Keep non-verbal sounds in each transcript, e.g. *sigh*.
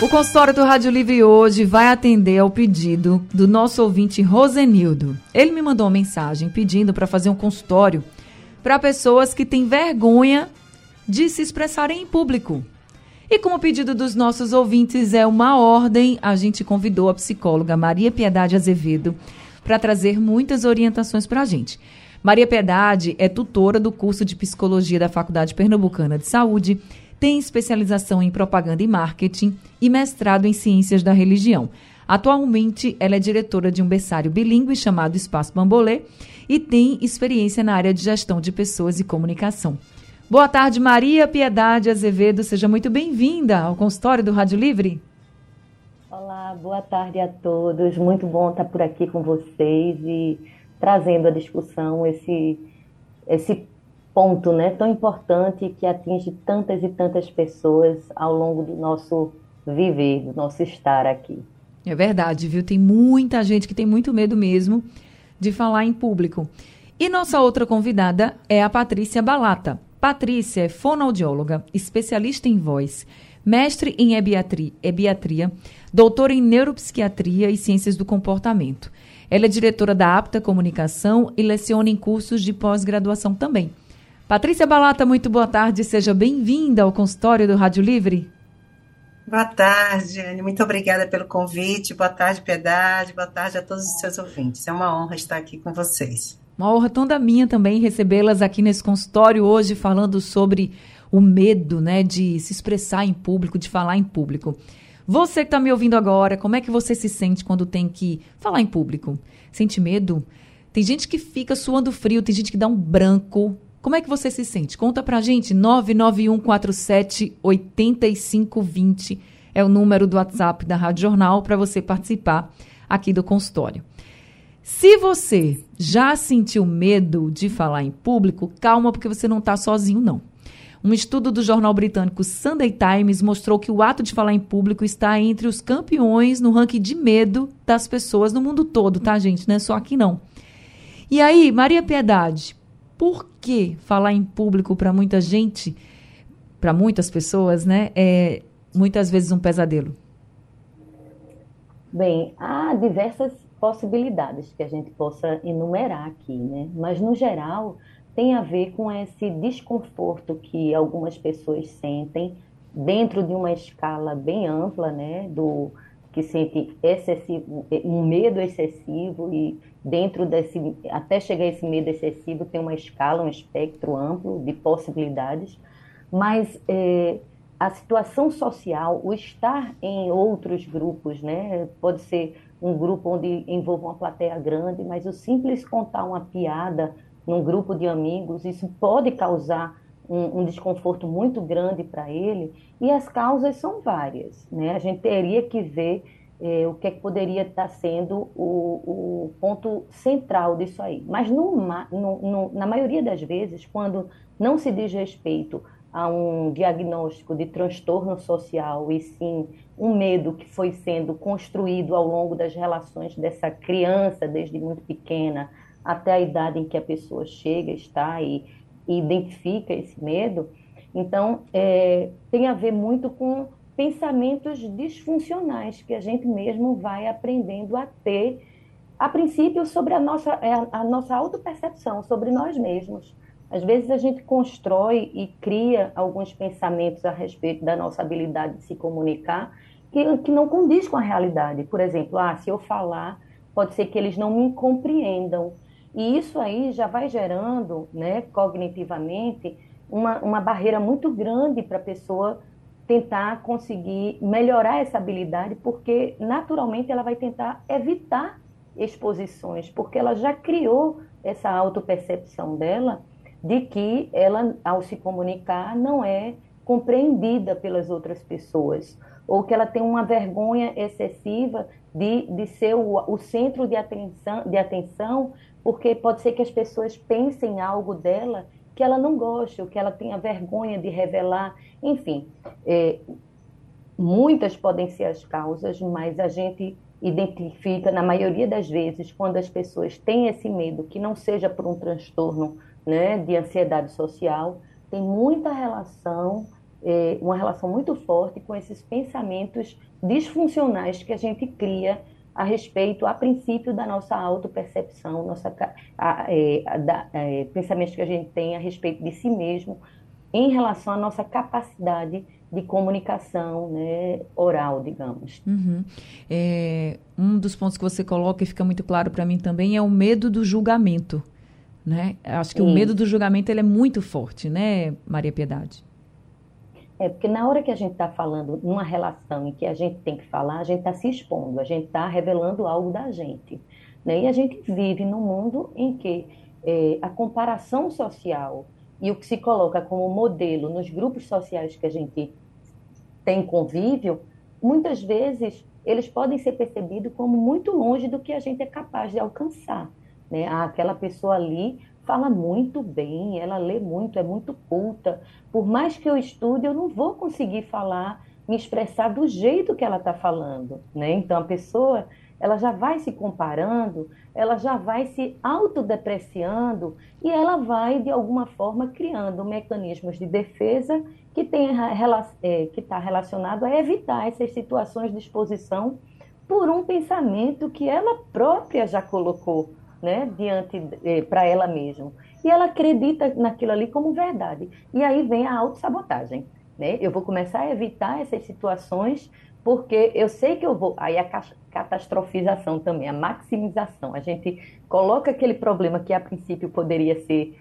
O consultório do Rádio Livre hoje vai atender ao pedido do nosso ouvinte Rosenildo. Ele me mandou uma mensagem pedindo para fazer um consultório para pessoas que têm vergonha de se expressarem em público. E como o pedido dos nossos ouvintes é uma ordem, a gente convidou a psicóloga Maria Piedade Azevedo para trazer muitas orientações para a gente. Maria Piedade é tutora do curso de psicologia da Faculdade Pernambucana de Saúde tem especialização em propaganda e marketing e mestrado em ciências da religião. Atualmente, ela é diretora de um berçário bilíngue chamado Espaço Bambolê e tem experiência na área de gestão de pessoas e comunicação. Boa tarde, Maria Piedade Azevedo. Seja muito bem-vinda ao consultório do Rádio Livre. Olá, boa tarde a todos. Muito bom estar por aqui com vocês e trazendo a discussão esse, esse ponto né, tão importante que atinge tantas e tantas pessoas ao longo do nosso viver, do nosso estar aqui. É verdade, viu? Tem muita gente que tem muito medo mesmo de falar em público. E nossa outra convidada é a Patrícia Balata. Patrícia é fonoaudióloga, especialista em voz, mestre em ebiatria, ebiatria doutora em neuropsiquiatria e ciências do comportamento. Ela é diretora da Apta Comunicação e leciona em cursos de pós-graduação também. Patrícia Balata, muito boa tarde, seja bem-vinda ao consultório do Rádio Livre. Boa tarde, Anne. Muito obrigada pelo convite. Boa tarde, Piedade. Boa tarde a todos os seus ouvintes. É uma honra estar aqui com vocês. Uma honra toda minha também recebê-las aqui nesse consultório hoje, falando sobre o medo né, de se expressar em público, de falar em público. Você que está me ouvindo agora, como é que você se sente quando tem que falar em público? Sente medo? Tem gente que fica suando frio, tem gente que dá um branco, como é que você se sente? Conta pra gente. 99147 8520 é o número do WhatsApp da Rádio Jornal para você participar aqui do consultório. Se você já sentiu medo de falar em público, calma, porque você não está sozinho, não. Um estudo do jornal britânico Sunday Times mostrou que o ato de falar em público está entre os campeões no ranking de medo das pessoas no mundo todo, tá, gente? Não é só aqui, não. E aí, Maria Piedade, por que falar em público para muita gente, para muitas pessoas, né, é muitas vezes um pesadelo? Bem, há diversas possibilidades que a gente possa enumerar aqui, né? Mas no geral tem a ver com esse desconforto que algumas pessoas sentem dentro de uma escala bem ampla, né, do que sente excessivo, um medo excessivo e dentro desse, até chegar esse medo excessivo, tem uma escala, um espectro amplo de possibilidades, mas é, a situação social, o estar em outros grupos, né, pode ser um grupo onde envolva uma plateia grande, mas o simples contar uma piada num grupo de amigos, isso pode causar um, um desconforto muito grande para ele, e as causas são várias, né, a gente teria que ver é, o que, é que poderia estar sendo o, o, ponto central disso aí. Mas no, no, na maioria das vezes, quando não se diz respeito a um diagnóstico de transtorno social e sim um medo que foi sendo construído ao longo das relações dessa criança desde muito pequena até a idade em que a pessoa chega, está e, e identifica esse medo, então é, tem a ver muito com pensamentos disfuncionais que a gente mesmo vai aprendendo a ter, a princípio, sobre a nossa, é, a nossa autopercepção, sobre nós mesmos. Às vezes a gente constrói e cria alguns pensamentos a respeito da nossa habilidade de se comunicar que, que não condiz com a realidade. Por exemplo, ah, se eu falar, pode ser que eles não me compreendam. E isso aí já vai gerando, né, cognitivamente, uma, uma barreira muito grande para a pessoa tentar conseguir melhorar essa habilidade, porque naturalmente ela vai tentar evitar exposições, porque ela já criou essa autopercepção dela de que ela, ao se comunicar, não é compreendida pelas outras pessoas. ou que ela tem uma vergonha excessiva de, de ser o, o centro de atenção, de atenção, porque pode ser que as pessoas pensem algo dela que ela não goste, ou que ela tenha vergonha de revelar. Enfim, é, muitas podem ser as causas, mas a gente identifica, na maioria das vezes, quando as pessoas têm esse medo, que não seja por um transtorno né, de ansiedade social, tem muita relação, é, uma relação muito forte com esses pensamentos disfuncionais que a gente cria a respeito, a princípio, da nossa autopercepção, nossa, a, é, a, da, é, pensamentos que a gente tem a respeito de si mesmo em relação à nossa capacidade de comunicação né, oral, digamos. Uhum. É, um dos pontos que você coloca e fica muito claro para mim também é o medo do julgamento. Né? Acho que Isso. o medo do julgamento ele é muito forte, né, Maria Piedade? É, porque na hora que a gente está falando numa relação em que a gente tem que falar, a gente está se expondo, a gente está revelando algo da gente. Né? E a gente vive num mundo em que é, a comparação social e o que se coloca como modelo nos grupos sociais que a gente tem convívio, muitas vezes eles podem ser percebidos como muito longe do que a gente é capaz de alcançar. Né? Ah, aquela pessoa ali fala muito bem, ela lê muito, é muito culta. Por mais que eu estude, eu não vou conseguir falar, me expressar do jeito que ela está falando, né? Então a pessoa, ela já vai se comparando, ela já vai se autodepreciando e ela vai de alguma forma criando mecanismos de defesa que tem é, está relacionado a evitar essas situações de exposição por um pensamento que ela própria já colocou né, diante eh, para ela mesma. E ela acredita naquilo ali como verdade. E aí vem a autossabotagem. Né? Eu vou começar a evitar essas situações porque eu sei que eu vou. Aí a catastrofização também, a maximização. A gente coloca aquele problema que a princípio poderia ser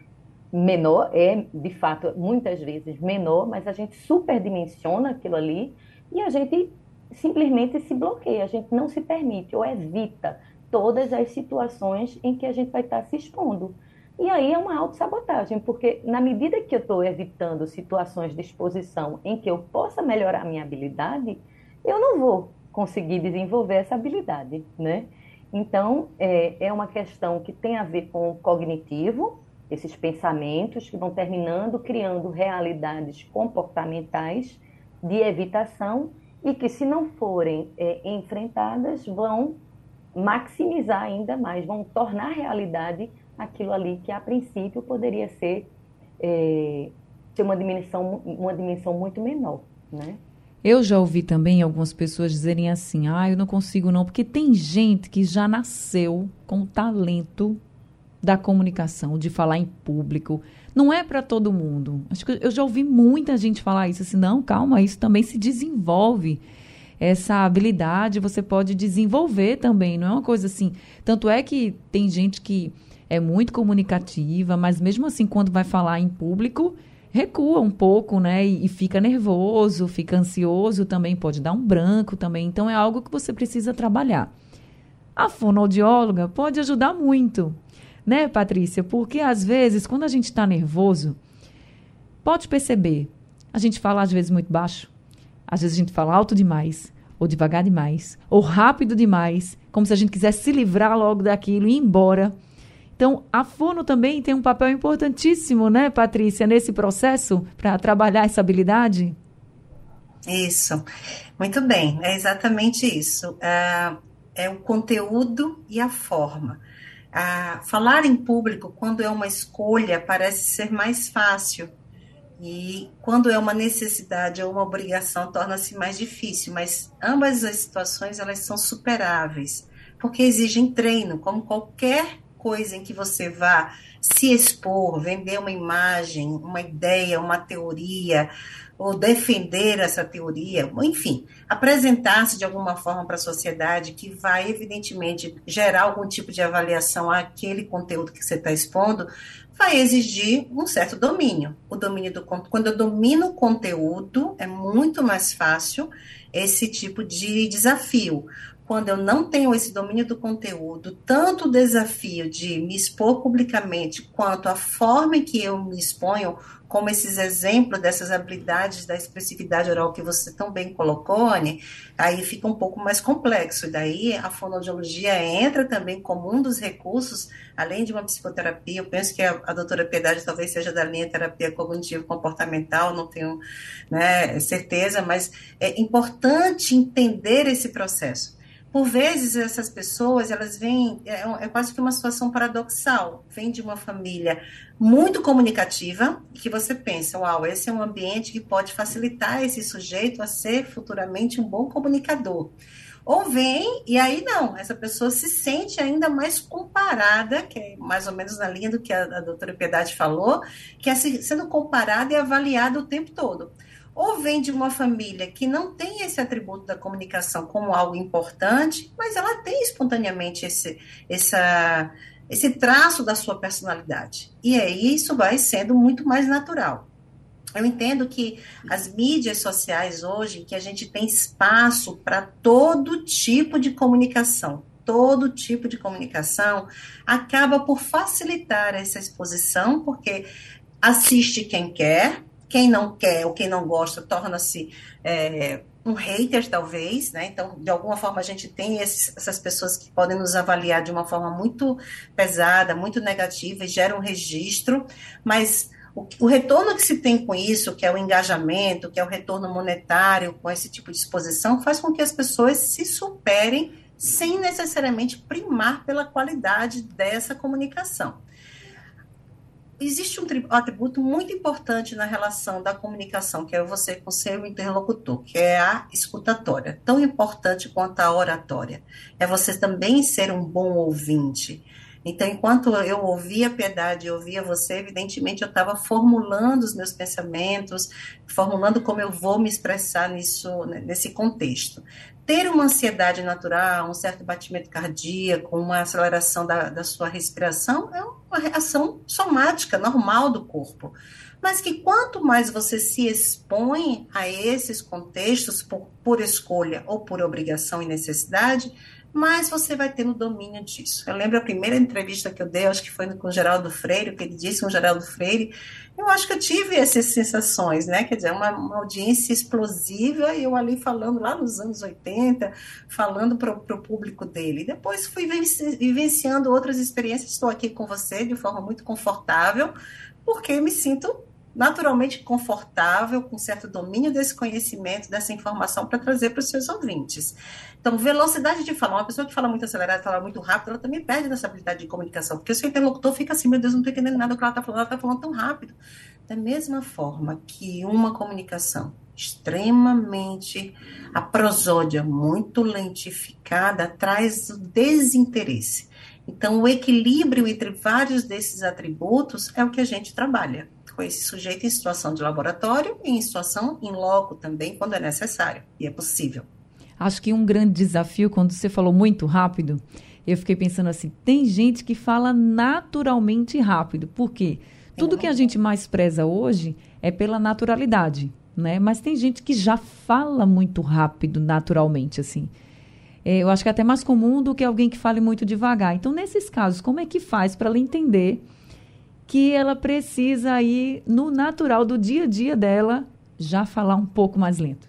menor, é de fato muitas vezes menor, mas a gente superdimensiona aquilo ali e a gente simplesmente se bloqueia, a gente não se permite ou evita todas as situações em que a gente vai estar se expondo. E aí é uma autossabotagem, porque na medida que eu estou evitando situações de exposição em que eu possa melhorar a minha habilidade, eu não vou conseguir desenvolver essa habilidade, né? Então, é, é uma questão que tem a ver com o cognitivo, esses pensamentos que vão terminando criando realidades comportamentais de evitação e que, se não forem é, enfrentadas, vão maximizar ainda mais, vão tornar realidade aquilo ali que a princípio poderia ser é, ter uma dimensão, uma dimensão muito menor, né? Eu já ouvi também algumas pessoas dizerem assim: ah, eu não consigo não, porque tem gente que já nasceu com o talento da comunicação, de falar em público. Não é para todo mundo. Acho que eu já ouvi muita gente falar isso assim: não, calma, isso também se desenvolve essa habilidade você pode desenvolver também, não é uma coisa assim. Tanto é que tem gente que é muito comunicativa, mas mesmo assim, quando vai falar em público, recua um pouco, né? E, e, fica nervoso, fica ansioso também, pode dar um branco também. Então, é algo que você precisa trabalhar. A fonoaudióloga pode ajudar muito, né, Patrícia? Porque às vezes, quando a gente está nervoso, pode perceber, a gente fala às vezes muito baixo, às vezes a gente fala alto demais, ou devagar demais, ou rápido demais, como se a gente quisesse se livrar logo daquilo e ir embora. Então, a fono também tem um papel importantíssimo, né, Patrícia, nesse processo para trabalhar essa habilidade? Isso, muito bem, é exatamente isso. É, é o conteúdo e a forma. falar em público, quando é uma escolha, parece ser mais fácil, e quando é uma necessidade ou uma obrigação, torna-se mais difícil, mas ambas as situações elas são superáveis, porque exigem treino, como qualquer coisa em que você vá se expor, vender uma imagem, uma ideia, uma teoria, ou defender essa teoria, enfim, apresentar-se de alguma forma para a sociedade que vai, evidentemente, gerar algum tipo de avaliação àquele conteúdo que você está expondo, vai exigir um certo domínio. O domínio do quando eu domino o conteúdo, é muito mais fácil esse tipo de desafio, quando eu não tenho esse domínio do conteúdo, tanto o desafio de me expor publicamente, quanto a forma em que eu me exponho, como esses exemplos dessas habilidades da expressividade oral que você tão bem colocou, Anne, aí fica um pouco mais complexo. E daí a fonoaudiologia entra também como um dos recursos, além de uma psicoterapia. Eu penso que a, a doutora Piedade talvez seja da linha terapia cognitivo-comportamental, não tenho né, certeza, mas é importante entender esse processo por vezes essas pessoas elas vêm é, é, quase que uma situação paradoxal. Vem de uma família muito comunicativa que você pensa uau esse é um ambiente que pode facilitar esse sujeito a ser futuramente um bom comunicador. Ou vem e aí não essa pessoa se sente ainda mais comparada que é mais ou menos na linha do que a, a doutora Piedade falou que é sendo comparada e avaliada o tempo todo ou vem de uma família que não tem esse atributo da comunicação como algo importante, mas ela tem espontaneamente esse, essa, esse traço da sua personalidade. E aí isso vai sendo muito mais natural. Eu entendo que as mídias sociais hoje, que a gente tem espaço para todo tipo de comunicação, todo tipo de comunicação, acaba por facilitar essa exposição, porque assiste quem quer, quem não quer ou quem não gosta torna-se é, um hater, talvez, né? Então, de alguma forma, a gente tem esses, essas pessoas que podem nos avaliar de uma forma muito pesada, muito negativa e gera um registro, mas o, o retorno que se tem com isso, que é o engajamento, que é o retorno monetário com esse tipo de exposição, faz com que as pessoas se superem sem necessariamente primar pela qualidade dessa comunicação existe um atributo muito importante na relação da comunicação, que é você com seu interlocutor, que é a escutatória, tão importante quanto a oratória. É você também ser um bom ouvinte. Então, enquanto eu ouvia a piedade, eu ouvia você, evidentemente eu estava formulando os meus pensamentos, formulando como eu vou me expressar nisso, nesse contexto ter uma ansiedade natural, um certo batimento cardíaco, uma aceleração da, da sua respiração, é uma reação somática, normal do corpo. Mas que quanto mais você se expõe a esses contextos, por, por escolha ou por obrigação e necessidade, mais você vai ter no domínio disso. Eu lembro a primeira entrevista que eu dei, acho que foi com o Geraldo Freire, que ele disse com o Geraldo Freire, eu acho que eu tive essas sensações, né? Quer dizer, uma, uma audiência explosiva, eu ali falando lá nos anos 80, falando para o público dele. Depois fui vivenciando outras experiências, estou aqui com você de forma muito confortável, porque me sinto naturalmente confortável, com certo domínio desse conhecimento, dessa informação para trazer para os seus ouvintes. Então, velocidade de falar, uma pessoa que fala muito acelerado, fala muito rápido, ela também perde nessa habilidade de comunicação, porque o seu interlocutor fica assim, meu Deus, não estou entendendo nada do que ela está falando, ela está falando tão rápido. Da mesma forma que uma comunicação extremamente a prosódia, muito lentificada, traz o desinteresse. Então, o equilíbrio entre vários desses atributos é o que a gente trabalha com esse sujeito em situação de laboratório e em situação em loco também, quando é necessário e é possível. Acho que um grande desafio, quando você falou muito rápido, eu fiquei pensando assim: tem gente que fala naturalmente rápido. Por quê? Tudo que a gente mais preza hoje é pela naturalidade, né? Mas tem gente que já fala muito rápido, naturalmente, assim. É, eu acho que é até mais comum do que alguém que fale muito devagar. Então, nesses casos, como é que faz para ela entender que ela precisa ir no natural do dia a dia dela já falar um pouco mais lento.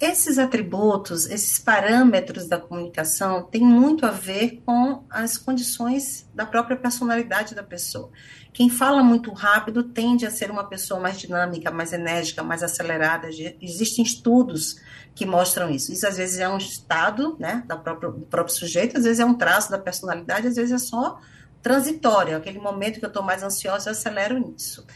Esses atributos, esses parâmetros da comunicação têm muito a ver com as condições da própria personalidade da pessoa. Quem fala muito rápido tende a ser uma pessoa mais dinâmica, mais enérgica, mais acelerada. Existem estudos que mostram isso. Isso às vezes é um estado né, da própria, do próprio sujeito, às vezes é um traço da personalidade, às vezes é só transitório, aquele momento que eu estou mais ansiosa, eu acelero nisso.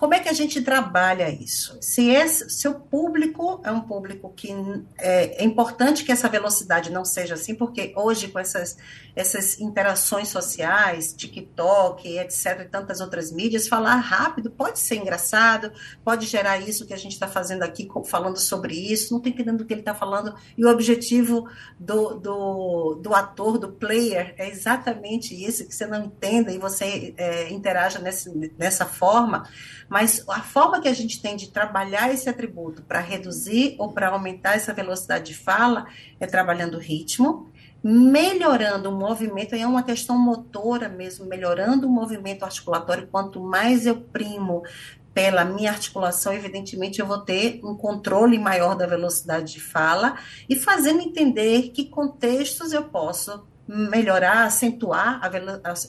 Como é que a gente trabalha isso? Se, esse, se o público é um público que é, é, importante que essa velocidade não seja assim, porque hoje com essas, essas interações sociais, TikTok, etc., e tantas outras mídias, falar rápido pode ser engraçado, pode gerar isso que a gente está fazendo aqui, falando sobre isso, não estou entendendo o que ele está falando, e o objetivo do, do, do, ator, do player, é exatamente isso, que você não entenda e você é, interaja nesse, nessa forma Mas a forma que a gente tem de trabalhar esse atributo para reduzir ou para aumentar essa velocidade de fala é trabalhando o ritmo, melhorando o movimento, é uma questão motora mesmo, melhorando o movimento articulatório. Quanto mais eu primo pela minha articulação, evidentemente eu vou ter um controle maior da velocidade de fala e fazendo entender que contextos eu posso melhorar, acentuar a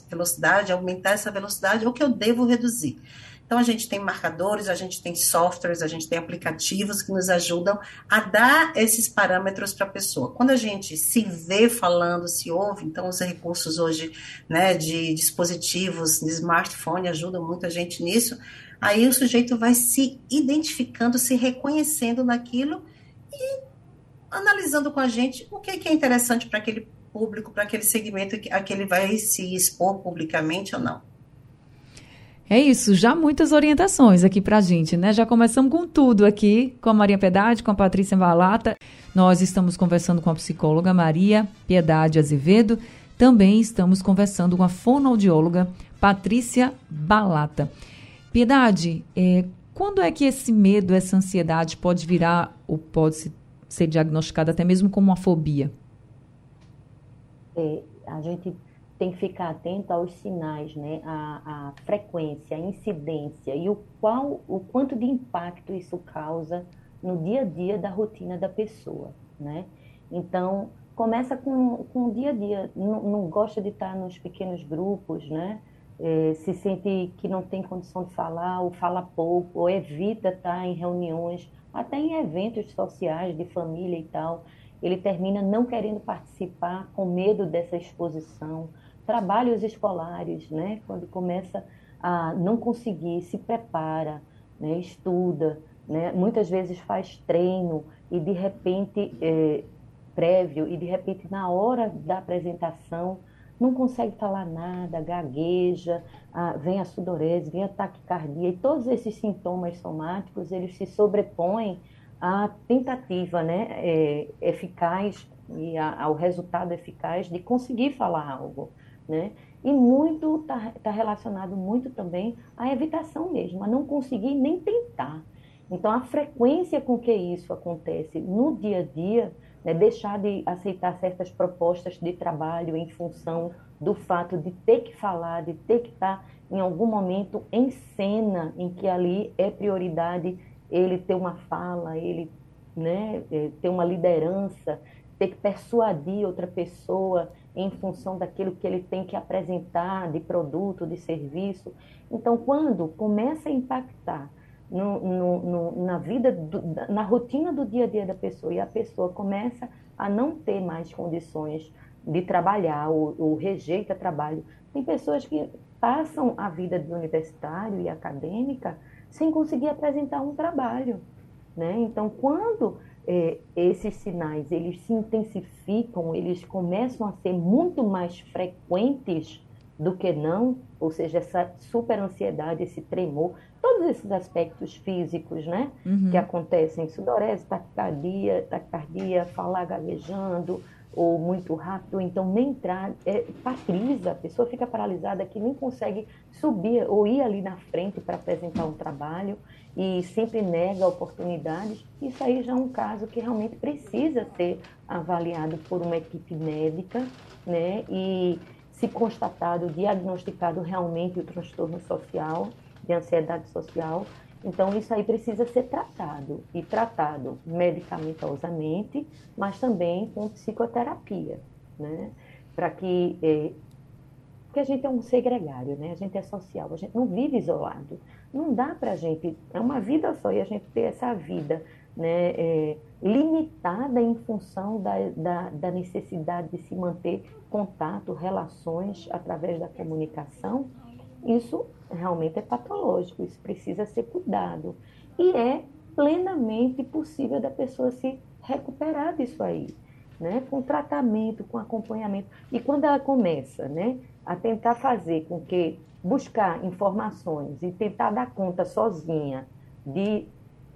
velocidade, aumentar essa velocidade, ou que eu devo reduzir. Então, a gente tem marcadores, a gente tem softwares, a gente tem aplicativos que nos ajudam a dar esses parâmetros para a pessoa. Quando a gente se vê falando, se ouve, então os recursos hoje né, de dispositivos, de smartphone, ajudam muito a gente nisso. Aí o sujeito vai se identificando, se reconhecendo naquilo e analisando com a gente o que, é interessante para aquele público, para aquele segmento a que ele vai se expor publicamente ou não. É isso, já muitas orientações aqui para a gente, né? Já começamos com tudo aqui, com a Maria Piedade, com a Patrícia Valata. Nós estamos conversando com a psicóloga Maria Piedade Azevedo. Também estamos conversando com a fonoaudióloga Patrícia Balata. Piedade, é, quando é que esse medo, essa ansiedade pode virar ou pode ser diagnosticada até mesmo como uma fobia? É, a gente tem que ficar atento aos sinais, né? A, a, frequência, a incidência e o qual, o quanto de impacto isso causa no dia a dia da rotina da pessoa, né? Então começa com, com o dia a dia. Não, não gosta de estar nos pequenos grupos, né? É, se sente que não tem condição de falar, ou fala pouco, ou evita estar em reuniões, até em eventos sociais de família e tal. Ele termina não querendo participar, com medo dessa exposição trabalhos escolares, né? Quando começa a não conseguir, se prepara, né? estuda, né? Muitas vezes faz treino e de repente é, prévio e de repente na hora da apresentação não consegue falar nada, gagueja, ah, vem a sudorese, vem a taquicardia e todos esses sintomas somáticos eles se sobrepõem à tentativa, né, é, eficaz e ao resultado eficaz de conseguir falar algo né? E muito está tá relacionado muito também à evitação mesmo, a não conseguir nem tentar. Então, a frequência com que isso acontece no dia a dia, né, deixar de aceitar certas propostas de trabalho em função do fato de ter que falar, de ter que estar em algum momento em cena, em que ali é prioridade ele ter uma fala, ele né, é, ter uma liderança, ter que persuadir outra pessoa em função daquilo que ele tem que apresentar de produto, de serviço. Então, quando começa a impactar no, no, no, na vida, do, na rotina do dia a dia da pessoa e a pessoa começa a não ter mais condições de trabalhar ou, ou rejeita trabalho, tem pessoas que passam a vida de universitário e acadêmica sem conseguir apresentar um trabalho. Né? Então, quando é, esses sinais eles se intensificam, eles começam a ser muito mais frequentes do que não, ou seja, essa super ansiedade, esse tremor, todos esses aspectos físicos, né, uhum. que acontecem, sudorese, taquicardia, taquicardia, falar gaguejando, ou muito rápido, ou então nem entrar, é, paralisa, a pessoa fica paralisada que nem consegue subir ou ir ali na frente para apresentar um trabalho e sempre nega oportunidades, isso aí já é um caso que realmente precisa ser avaliado por uma equipe médica, né? E se constatado, diagnosticado realmente o transtorno social, de ansiedade social, então isso aí precisa ser tratado e tratado medicamentosamente, mas também com psicoterapia, né? Para que eh, porque a gente é um ser gregário, né? A gente é social, a gente não vive isolado. Não dá para a gente, é uma vida só, e a gente ter essa vida né, é, limitada em função da, da, da, necessidade de se manter contato, relações através da comunicação, isso realmente é patológico, isso precisa ser cuidado. E é plenamente possível da pessoa se recuperar disso aí, né? com tratamento, com acompanhamento. E quando ela começa né, a tentar fazer com que buscar informações e tentar dar conta sozinha de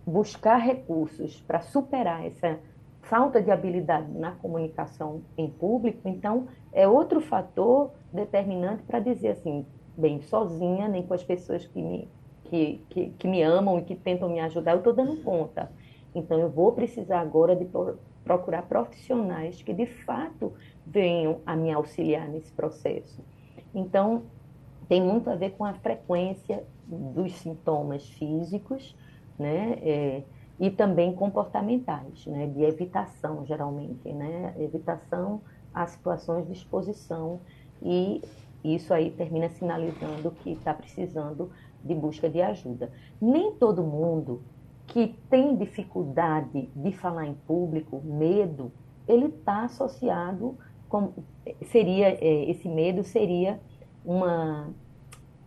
buscar recursos para superar essa falta de habilidade na comunicação em público, então é outro fator determinante para dizer assim, bem, sozinha, nem com as pessoas que me que, que, que me amam e que tentam me ajudar, eu estou dando conta. Então, eu vou precisar agora de procurar profissionais que, de fato, venham a me auxiliar nesse processo. Então, tem muito a ver com a frequência dos sintomas físicos, né? É, e também comportamentais, né? De evitação, geralmente, né? Evitação a situações de exposição e isso aí termina sinalizando que está precisando de busca de ajuda. Nem todo mundo que tem dificuldade de falar em público, medo, ele está associado com seria é, esse medo seria uma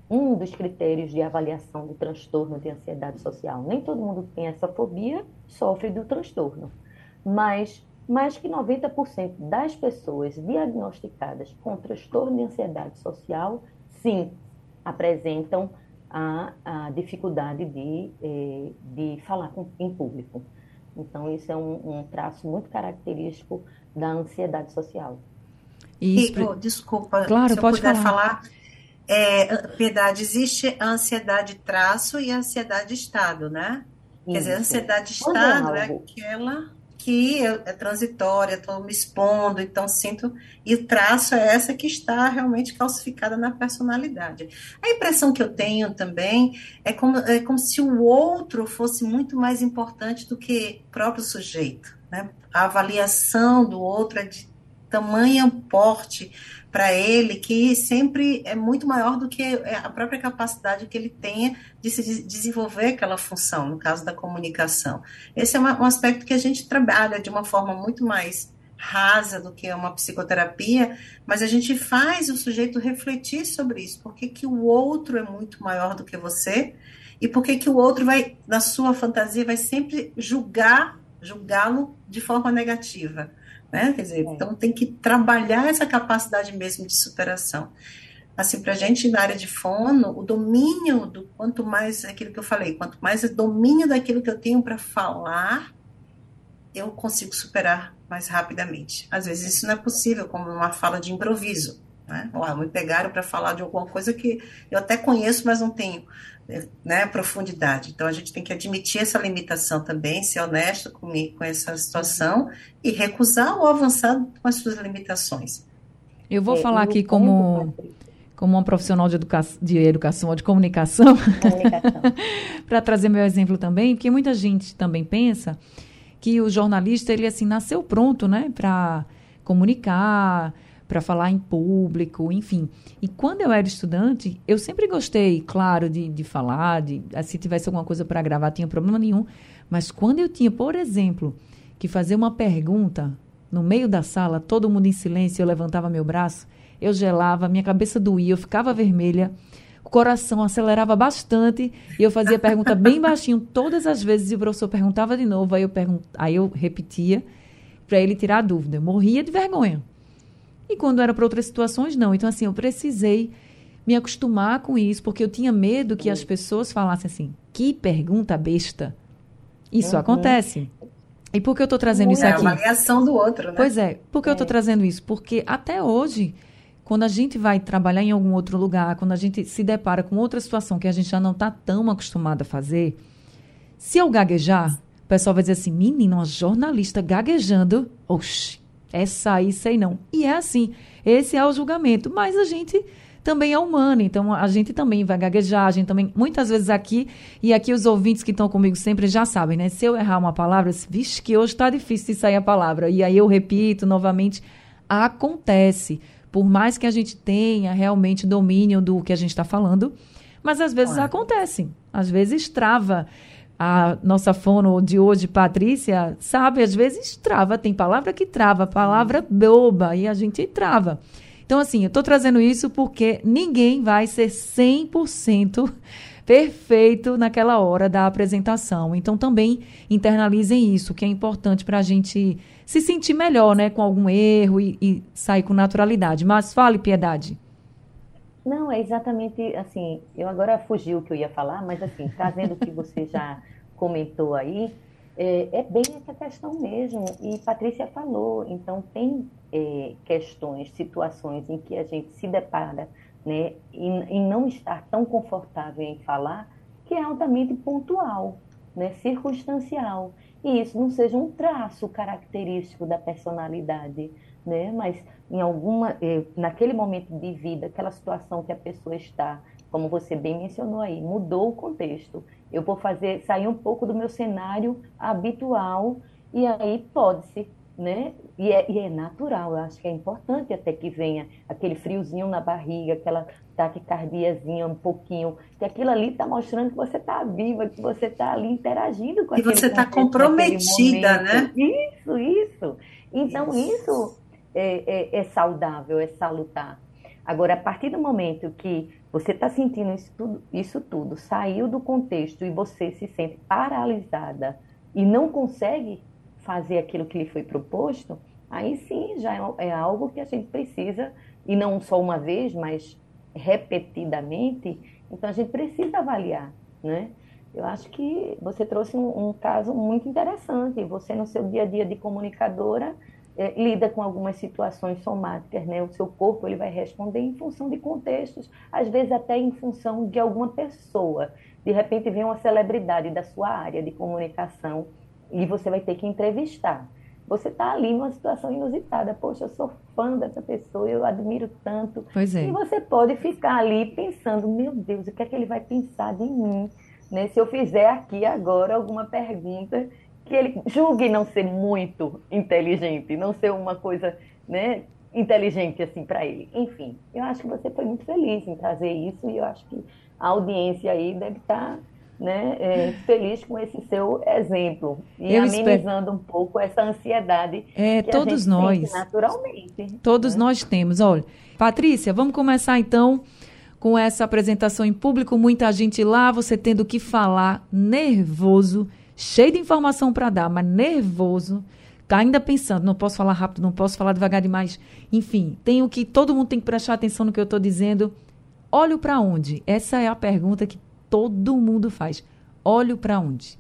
um dos critérios de avaliação do transtorno de ansiedade social. Nem todo mundo que tem essa fobia sofre do transtorno, mas mais que 90% das pessoas diagnosticadas com transtorno de ansiedade social, sim, apresentam a, a dificuldade de, eh, de falar com, em público. Então, isso é um, um, traço muito característico da ansiedade social. E, oh, desculpa, claro, se eu puder falar, falar é, Piedade, existe a ansiedade traço e a ansiedade estado, né? Isso. Quer dizer, a ansiedade estado é aquela que é transitória, estou me expondo, então sinto. E o traço é essa que está realmente calcificada na personalidade. A impressão que eu tenho também é como, é como se o outro fosse muito mais importante do que o próprio sujeito. Né? A avaliação do outro é de tamanho porte para ele que sempre é muito maior do que a própria capacidade que ele tenha de se desenvolver aquela função, no caso da comunicação. Esse é um aspecto que a gente trabalha de uma forma muito mais rasa do que uma psicoterapia, mas a gente faz o sujeito refletir sobre isso, por que, o outro é muito maior do que você e por que, que o outro vai, na sua fantasia, vai sempre julgar, julgá-lo de forma negativa. Né? Quer dizer, é. então tem que trabalhar essa capacidade mesmo de superação. Assim, para a gente na área de fono, o domínio do quanto mais aquilo que eu falei, quanto mais o domínio daquilo que eu tenho para falar, eu consigo superar mais rapidamente. Às vezes isso não é possível, como uma fala de improviso. Né? Ou, me pegaram para falar de alguma coisa que eu até conheço, mas não tenho né, profundidade. Então a gente tem que admitir essa limitação também, ser honesto com, com essa situação e recusar ou avançar com as suas limitações. Eu vou é, falar aqui como, como uma profissional de, educa de educação ou de comunicação, comunicação. *laughs* para trazer meu exemplo também, porque muita gente também pensa que o jornalista ele assim nasceu pronto, né, para comunicar, para falar em público, enfim. E quando eu era estudante, eu sempre gostei, claro, de, de falar, de, ah, se tivesse alguma coisa para gravar, tinha problema nenhum. Mas quando eu tinha, por exemplo, que fazer uma pergunta no meio da sala, todo mundo em silêncio, eu levantava meu braço, eu gelava, minha cabeça doía, eu ficava vermelha, o coração acelerava bastante e eu fazia a pergunta bem *laughs* baixinho todas as vezes e o professor perguntava de novo, aí eu, pergunt... aí eu repetia para ele tirar a dúvida. Eu morria de vergonha. E quando era para outras situações, não. Então, assim, eu precisei me acostumar com isso, porque eu tinha medo que as pessoas falassem assim: que pergunta besta. Isso uhum. acontece. E por que eu estou trazendo isso é aqui? É uma reação do outro, né? Pois é. Por que é. eu estou trazendo isso? Porque até hoje, quando a gente vai trabalhar em algum outro lugar, quando a gente se depara com outra situação que a gente já não está tão acostumado a fazer, se eu gaguejar, o pessoal vai dizer assim: menina, uma jornalista gaguejando. Oxi, essa aí sei não. E é assim, esse é o julgamento. Mas a gente também é humano, então a gente também vai gaguejar, a gente também, muitas vezes aqui, e aqui os ouvintes que estão comigo sempre já sabem, né? Se eu errar uma palavra, vixe, que hoje está difícil de sair a palavra. E aí eu repito novamente, acontece. Por mais que a gente tenha realmente domínio do que a gente está falando, mas às vezes acontece, às vezes trava a nossa fono de hoje, Patrícia, sabe, às vezes trava, tem palavra que trava, palavra boba, e a gente trava. Então, assim, eu estou trazendo isso porque ninguém vai ser 100% perfeito naquela hora da apresentação. Então, também internalizem isso, que é importante para a gente se sentir melhor, né, com algum erro e, e sair com naturalidade. Mas fale, Piedade. Não, é exatamente assim. Eu agora fugi o que eu ia falar, mas assim, trazendo o que você já *laughs* comentou aí, é, é, bem essa questão mesmo. E Patrícia falou, então tem é, questões, situações em que a gente se depara né, em, em não estar tão confortável em falar, que é altamente pontual, né, circunstancial. E isso não seja um traço característico da personalidade, né? Mas em alguma, eh, naquele momento de vida, aquela situação que a pessoa está, como você bem mencionou aí, mudou o contexto. Eu vou fazer sair um pouco do meu cenário habitual e aí pode-se né? E é, e é, natural, eu acho que é importante até que venha aquele friozinho na barriga, aquela taquicardiazinha um pouquinho, que aquilo ali está mostrando que você está viva, que você está ali interagindo com E você está comprometida, né? Isso, isso. Então, isso, isso é, é, é, saudável, é salutar. Agora, a partir do momento que você está sentindo isso tudo, isso tudo, saiu do contexto e você se sente paralisada e não consegue fazer aquilo que lhe foi proposto, aí sim já é, é algo que a gente precisa, e não só uma vez, mas repetidamente, então a gente precisa avaliar, né? Eu acho que você trouxe um, um caso muito interessante. Você, no seu dia a dia de comunicadora, é, lida com algumas situações somáticas, né? O seu corpo ele vai responder em função de contextos, às vezes até em função de alguma pessoa. De repente vem uma celebridade da sua área de comunicação e você vai ter que entrevistar. Você está ali numa situação inusitada. Poxa, eu sou fã dessa pessoa, eu admiro tanto. Pois é. E você pode ficar ali pensando, meu Deus, o que é que ele vai pensar de mim? Né? Se eu fizer aqui agora alguma pergunta que ele julgue não ser muito inteligente, não ser uma coisa né, inteligente assim para ele. Enfim, eu acho que você foi muito feliz em trazer isso e eu acho que a audiência aí deve estar tá né, é, feliz com esse seu exemplo e Eu amenizando espero... um pouco essa ansiedade é, que todos nós naturalmente. Todos né? nós temos. Olha, Patrícia, vamos começar então com essa apresentação em público, muita gente lá, você tendo que falar nervoso, cheio de informação para dar, mas nervoso. Tá ainda pensando, não posso falar rápido, não posso falar devagar demais. Enfim, tenho que todo mundo tem que prestar atenção no que eu estou dizendo. Olho para onde? Essa é a pergunta que todo mundo faz. Olho para onde?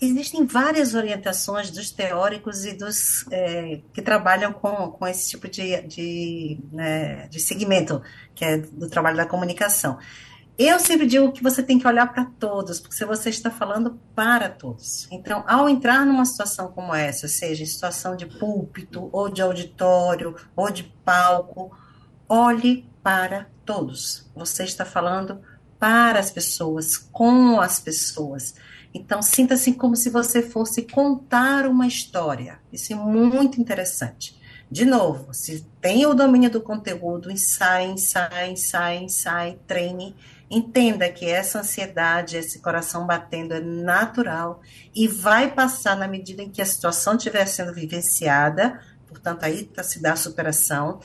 Existem várias orientações dos teóricos e dos é, que trabalham com, com esse tipo de, de, né, de segmento, que é do trabalho da comunicação. Eu sempre digo que você tem que olhar para todos, porque você está falando para todos. Então, ao entrar numa situação como essa, seja em situação de púlpito, ou de auditório, ou de palco, olhe para todos. Você está falando para as pessoas, com as pessoas. Então, sinta-se como se você fosse contar uma história. Isso é muito interessante. De novo, se tem o domínio do conteúdo, ensaie, ensaie, ensaie, ensaie, treine. Entenda que essa ansiedade, esse coração batendo é natural e vai passar na medida em que a situação estiver sendo vivenciada. Portanto, aí tá, se dá a superação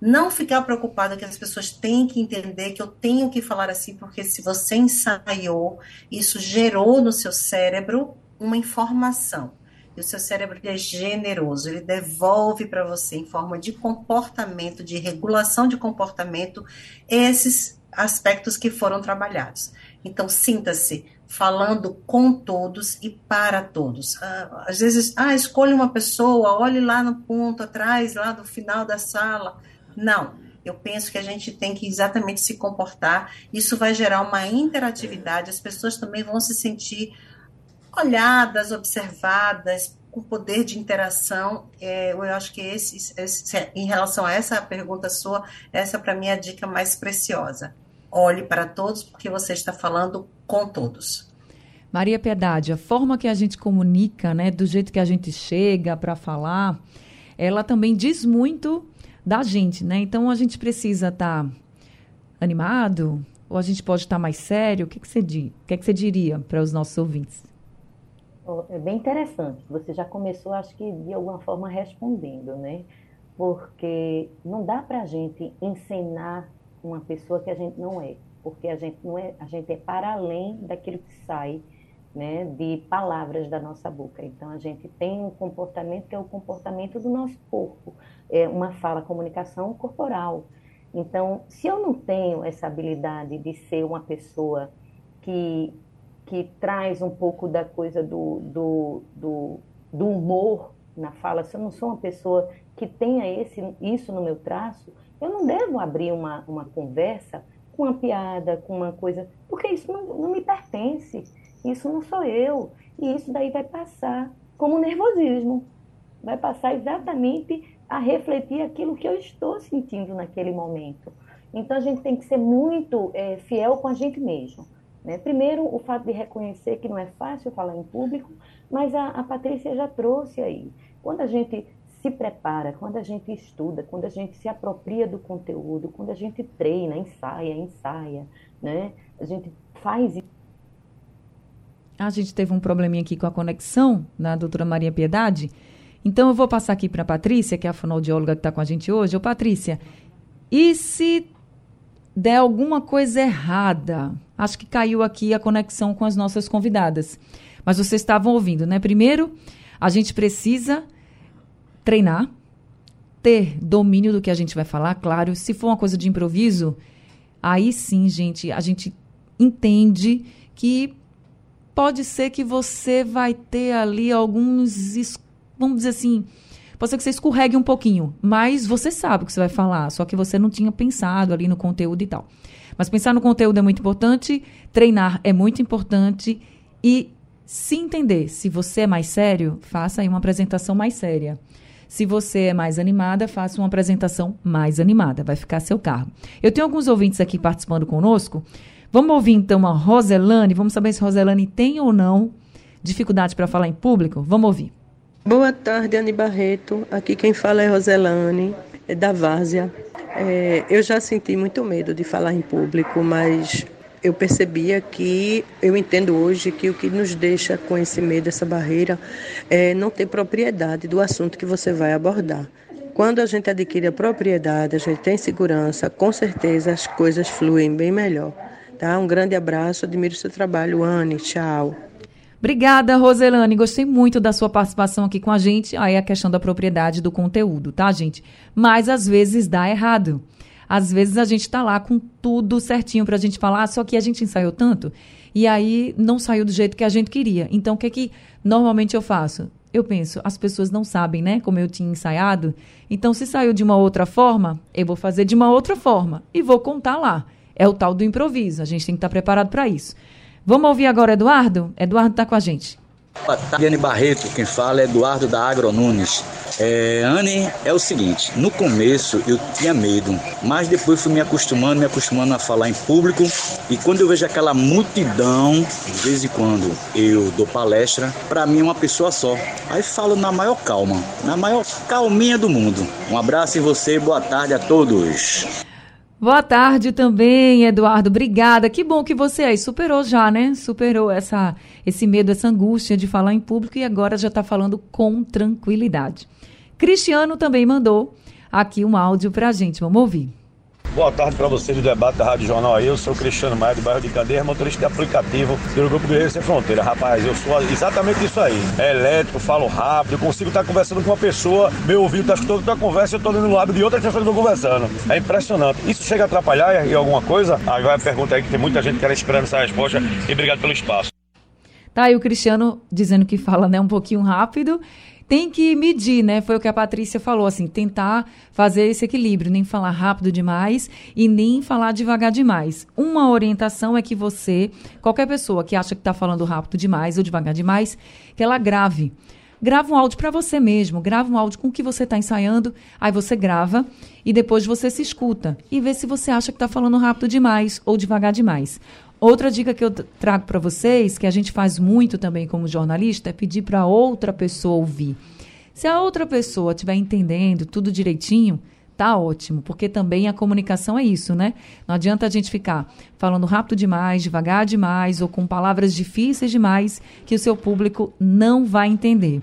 não ficar preocupado que as pessoas têm que entender que eu tenho que falar assim, porque se você ensaiou, isso gerou no seu cérebro uma informação. E o seu cérebro é generoso, ele devolve para você em forma de comportamento, de regulação de comportamento, esses aspectos que foram trabalhados. Então, sinta-se falando com todos e para todos. Ah, às vezes, ah, escolha uma pessoa, olhe lá no ponto atrás, lá do final da sala. Não. Eu penso que a gente tem que exatamente se comportar. Isso vai gerar uma interatividade. As pessoas também vão se sentir olhadas, observadas, com poder de interação. É, eu acho que esse, esse, em relação a essa pergunta sua, essa para mim é a dica mais preciosa. Olhe para todos, porque você está falando com todos. Maria Piedade, a forma que a gente comunica, né, do jeito que a gente chega para falar, ela também diz muito da gente, né? Então a gente precisa estar tá animado ou a gente pode estar tá mais sério? O que, que você diz? O que, que você diria para os nossos ouvintes? É bem interessante. Você já começou, acho que de alguma forma respondendo, né? Porque não dá para a gente ensinar uma pessoa que a gente não é, porque a gente não é, a gente é para além daquilo que sai né, de palavras da nossa boca. Então, a gente tem um comportamento que é o comportamento do nosso corpo, é uma fala, comunicação corporal. Então, se eu não tenho essa habilidade de ser uma pessoa que, que traz um pouco da coisa do, do, do, do humor na fala, se eu não sou uma pessoa que tenha esse, isso no meu traço, eu não devo abrir uma, uma conversa com uma piada, com uma coisa, porque isso não, não me pertence, isso não sou eu, e isso daí vai passar como nervosismo, vai passar exatamente a refletir aquilo que eu estou sentindo naquele momento. Então a gente tem que ser muito é, fiel com a gente mesmo. Né? Primeiro, o fato de reconhecer que não é fácil falar em público, mas a, a Patrícia já trouxe aí. Quando a gente se prepara, quando a gente estuda, quando a gente se apropria do conteúdo, quando a gente treina, ensaia, ensaia, né? A gente faz a gente teve um probleminha aqui com a conexão da doutora Maria Piedade. Então eu vou passar aqui para a Patrícia, que é a fonoaudióloga que está com a gente hoje. Ô, Patrícia, e se der alguma coisa errada? Acho que caiu aqui a conexão com as nossas convidadas. Mas vocês estavam ouvindo, né? Primeiro, a gente precisa treinar, ter domínio do que a gente vai falar, claro. Se for uma coisa de improviso, aí sim, gente, a gente entende que pode ser que você vai ter ali alguns, vamos dizer assim, pode ser que você escorregue um pouquinho, mas você sabe o que você vai falar, só que você não tinha pensado ali no conteúdo e tal. Mas pensar no conteúdo é muito importante, treinar é muito importante e se entender. Se você é mais sério, faça aí uma apresentação mais séria. Se você é mais animada, faça uma apresentação mais animada. Vai ficar a seu cargo. Eu tenho alguns ouvintes aqui participando conosco. Vamos ouvir então a Roselane. Vamos saber se Roselane tem ou não dificuldade para falar em público. Vamos ouvir. Boa tarde, Anne Barreto. Aqui quem fala é Roselane, é da Várzea. É, eu já senti muito medo de falar em público, mas eu percebia que, eu entendo hoje que o que nos deixa com esse medo, essa barreira, é não ter propriedade do assunto que você vai abordar. Quando a gente adquire a propriedade, a gente tem segurança, com certeza as coisas fluem bem melhor. Tá? Um grande abraço, admiro seu trabalho, Anne. Tchau. Obrigada, Roselane. Gostei muito da sua participação aqui com a gente. Aí a questão da propriedade do conteúdo, tá, gente? Mas às vezes dá errado. Às vezes a gente está lá com tudo certinho para a gente falar, só que a gente ensaiou tanto e aí não saiu do jeito que a gente queria. Então, o que é que normalmente eu faço? Eu penso, as pessoas não sabem, né, como eu tinha ensaiado. Então, se saiu de uma outra forma, eu vou fazer de uma outra forma e vou contar lá. É o tal do improviso. A gente tem que estar tá preparado para isso. Vamos ouvir agora Eduardo? Eduardo está com a gente. Anne Barreto. Quem fala é Eduardo da Agro Nunes. É, Anne, é o seguinte: no começo eu tinha medo, mas depois fui me acostumando, me acostumando a falar em público. E quando eu vejo aquela multidão, de vez em quando eu dou palestra, para mim é uma pessoa só. Aí falo na maior calma, na maior calminha do mundo. Um abraço em você, boa tarde a todos. Boa tarde também, Eduardo. Obrigada. Que bom que você aí superou já, né? Superou essa, esse medo, essa angústia de falar em público e agora já está falando com tranquilidade. Cristiano também mandou aqui um áudio para a gente. Vamos ouvir. Boa tarde para vocês do debate da Rádio Jornal. Eu sou Cristiano Maia, do bairro de Cadeira, motorista de aplicativo do Grupo Guerreiro Sem Fronteira. Rapaz, eu sou exatamente isso aí. É elétrico, falo rápido, consigo estar conversando com uma pessoa, meu ouvido está escutando a conversa e eu estou lendo no lado de outra pessoa que estou conversando. É impressionante. Isso chega a atrapalhar em alguma coisa? Aí vai a pergunta aí que tem muita gente que quer esperando essa resposta e obrigado pelo espaço. Tá aí o Cristiano dizendo que fala né, um pouquinho rápido tem que medir, né? Foi o que a Patrícia falou, assim, tentar fazer esse equilíbrio, nem falar rápido demais e nem falar devagar demais. Uma orientação é que você, qualquer pessoa que acha que está falando rápido demais ou devagar demais, que ela grave. Grava um áudio para você mesmo, grava um áudio com o que você está ensaiando, aí você grava e depois você se escuta e vê se você acha que está falando rápido demais ou devagar demais. Outra dica que eu trago para vocês, que a gente faz muito também como jornalista, é pedir para outra pessoa ouvir. Se a outra pessoa estiver entendendo tudo direitinho, tá ótimo, porque também a comunicação é isso, né? Não adianta a gente ficar falando rápido demais, devagar demais ou com palavras difíceis demais que o seu público não vai entender.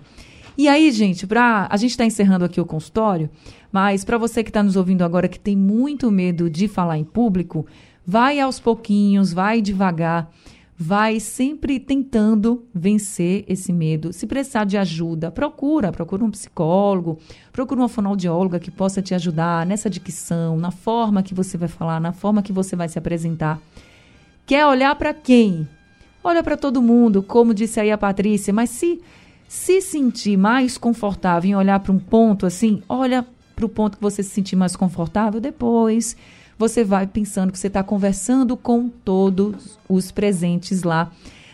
E aí, gente, para a gente está encerrando aqui o consultório, mas para você que está nos ouvindo agora que tem muito medo de falar em público, Vai aos pouquinhos, vai devagar, vai sempre tentando vencer esse medo. Se precisar de ajuda, procura, procura um psicólogo, procura uma fonoaudióloga que possa te ajudar nessa dicção, na forma que você vai falar, na forma que você vai se apresentar. Quer olhar para quem? Olha para todo mundo, como disse aí a Patrícia, mas se se sentir mais confortável em olhar para um ponto assim, olha para o ponto que você se sentir mais confortável depois você vai pensando que você está conversando com todos os presentes lá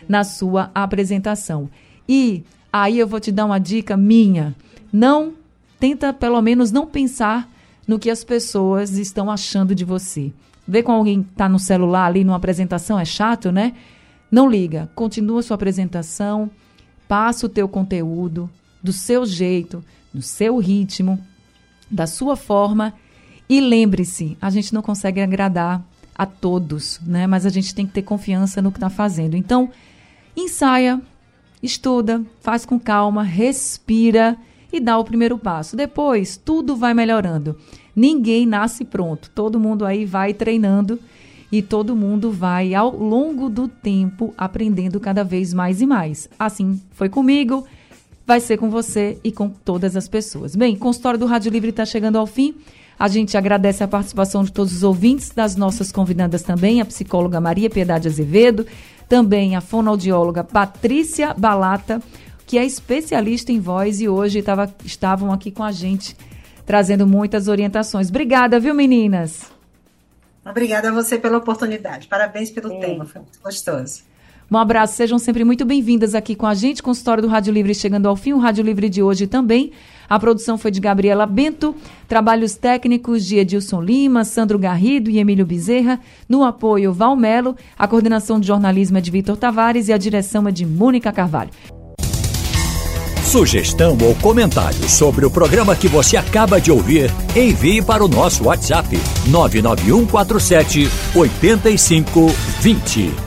na sua apresentação. E aí eu vou te dar uma dica minha. Não tenta pelo menos não pensar no que as pessoas estão achando de você. Ver com alguém que está no celular ali numa apresentação é chato, né? Não liga, continua sua apresentação, passa o teu conteúdo do seu jeito, no seu ritmo, da sua forma e lembre-se, a gente não consegue agradar a todos, né? Mas a gente tem que ter confiança no que está fazendo. Então, ensaia, estuda, faz com calma, respira e dá o primeiro passo. Depois, tudo vai melhorando. Ninguém nasce pronto. Todo mundo aí vai treinando e todo mundo vai, ao longo do tempo, aprendendo cada vez mais e mais. Assim foi comigo, vai ser com você e com todas as pessoas. Bem, o consultório do Rádio Livre está chegando ao fim. A gente agradece a participação de todos os ouvintes, das nossas convidadas também, a psicóloga Maria Piedade Azevedo, também a fonoaudióloga Patrícia Balata, que é especialista em voz e hoje tava, estavam aqui com a gente trazendo muitas orientações. Obrigada, viu, meninas? Obrigada a você pela oportunidade. Parabéns pelo Sim. tema, foi muito gostoso. Um abraço, sejam sempre muito bem-vindas aqui com a gente, história do Rádio Livre chegando ao fim, o Rádio Livre de hoje também. A produção foi de Gabriela Bento, trabalhos técnicos de Edilson Lima, Sandro Garrido e Emílio Bezerra, no apoio Valmelo, a coordenação de jornalismo é de Vitor Tavares e a direção é de Mônica Carvalho. Sugestão ou comentário sobre o programa que você acaba de ouvir, envie para o nosso WhatsApp 99147 8520.